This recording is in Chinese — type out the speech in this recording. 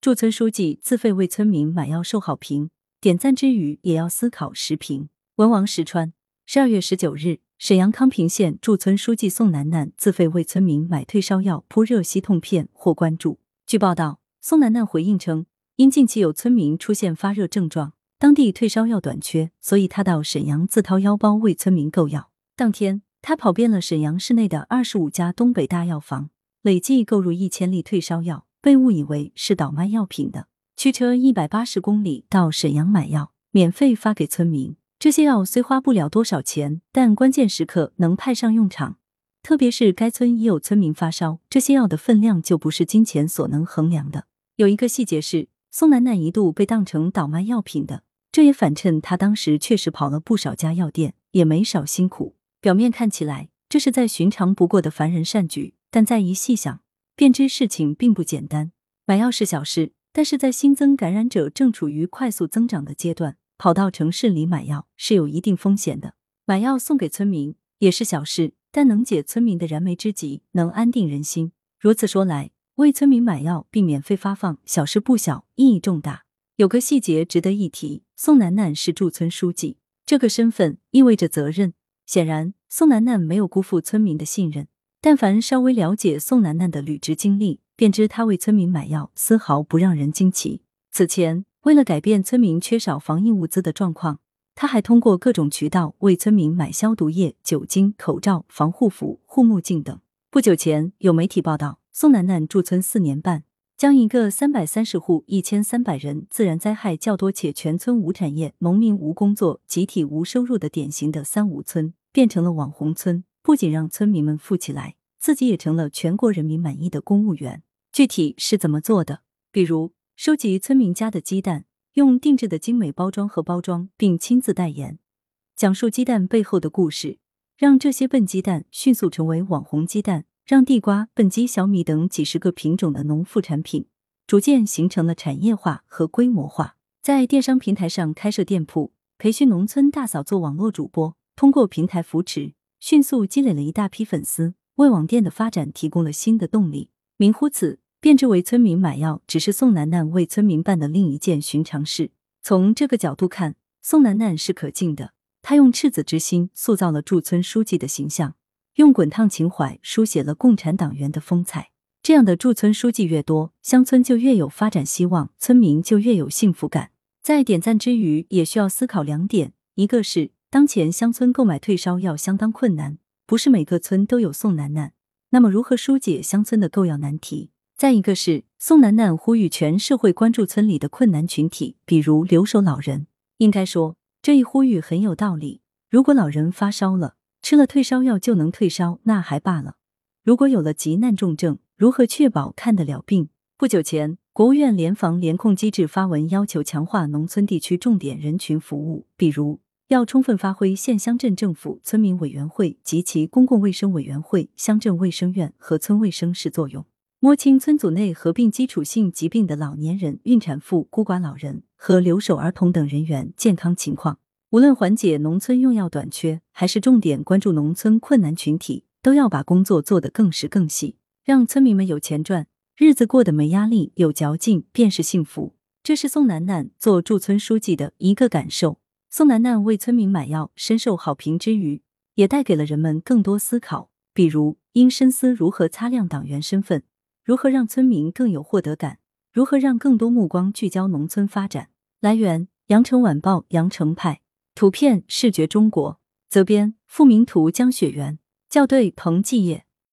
驻村书记自费为村民买药受好评，点赞之余也要思考时评。文王石川，十二月十九日，沈阳康平县驻村书记宋楠楠自费为村民买退烧药、扑热息痛片获关注。据报道，宋楠楠回应称，因近期有村民出现发热症状，当地退烧药短缺，所以他到沈阳自掏腰包为村民购药。当天，他跑遍了沈阳市内的二十五家东北大药房。累计购入一千粒退烧药，被误以为是倒卖药品的。驱车一百八十公里到沈阳买药，免费发给村民。这些药虽花不了多少钱，但关键时刻能派上用场。特别是该村已有村民发烧，这些药的分量就不是金钱所能衡量的。有一个细节是，宋楠楠一度被当成倒卖药品的，这也反衬他当时确实跑了不少家药店，也没少辛苦。表面看起来，这是再寻常不过的凡人善举。但再一细想，便知事情并不简单。买药是小事，但是在新增感染者正处于快速增长的阶段，跑到城市里买药是有一定风险的。买药送给村民也是小事，但能解村民的燃眉之急，能安定人心。如此说来，为村民买药并免费发放，小事不小，意义重大。有个细节值得一提：宋楠楠是驻村书记，这个身份意味着责任。显然，宋楠楠没有辜负村民的信任。但凡稍微了解宋楠楠的履职经历，便知他为村民买药丝毫不让人惊奇。此前，为了改变村民缺少防疫物资的状况，他还通过各种渠道为村民买消毒液、酒精、口罩、防护服、护目镜等。不久前，有媒体报道，宋楠楠驻村四年半，将一个三百三十户、一千三百人、自然灾害较多且全村无产业、农民无工作、集体无收入的典型的“三无村”，变成了网红村。不仅让村民们富起来，自己也成了全国人民满意的公务员。具体是怎么做的？比如收集村民家的鸡蛋，用定制的精美包装盒包装，并亲自代言，讲述鸡蛋背后的故事，让这些笨鸡蛋迅速成为网红鸡蛋，让地瓜、笨鸡、小米等几十个品种的农副产品逐渐形成了产业化和规模化。在电商平台上开设店铺，培训农村大嫂做网络主播，通过平台扶持。迅速积累了一大批粉丝，为网店的发展提供了新的动力。名乎此，便知为村民买药，只是宋楠楠为村民办的另一件寻常事。从这个角度看，宋楠楠是可敬的。他用赤子之心塑造了驻村书记的形象，用滚烫情怀书写了共产党员的风采。这样的驻村书记越多，乡村就越有发展希望，村民就越有幸福感。在点赞之余，也需要思考两点：一个是。当前乡村购买退烧药相当困难，不是每个村都有宋楠楠。那么如何疏解乡村的购药难题？再一个是宋楠楠呼吁全社会关注村里的困难群体，比如留守老人。应该说这一呼吁很有道理。如果老人发烧了，吃了退烧药就能退烧，那还罢了。如果有了急难重症，如何确保看得了病？不久前，国务院联防联控机制发文要求强化农村地区重点人群服务，比如。要充分发挥县乡镇政府、村民委员会及其公共卫生委员会、乡镇卫生院和村卫生室作用，摸清村组内合并基础性疾病的老年人、孕产妇、孤寡老人和留守儿童等人员健康情况。无论缓解农村用药短缺，还是重点关注农村困难群体，都要把工作做得更实更细，让村民们有钱赚，日子过得没压力、有嚼劲，便是幸福。这是宋楠楠做驻村书记的一个感受。宋楠楠为村民买药深受好评之余，也带给了人们更多思考，比如应深思如何擦亮党员身份，如何让村民更有获得感，如何让更多目光聚焦农村发展。来源：羊城晚报羊城派，图片：视觉中国，责编：付明图，江雪源，校对：彭继业。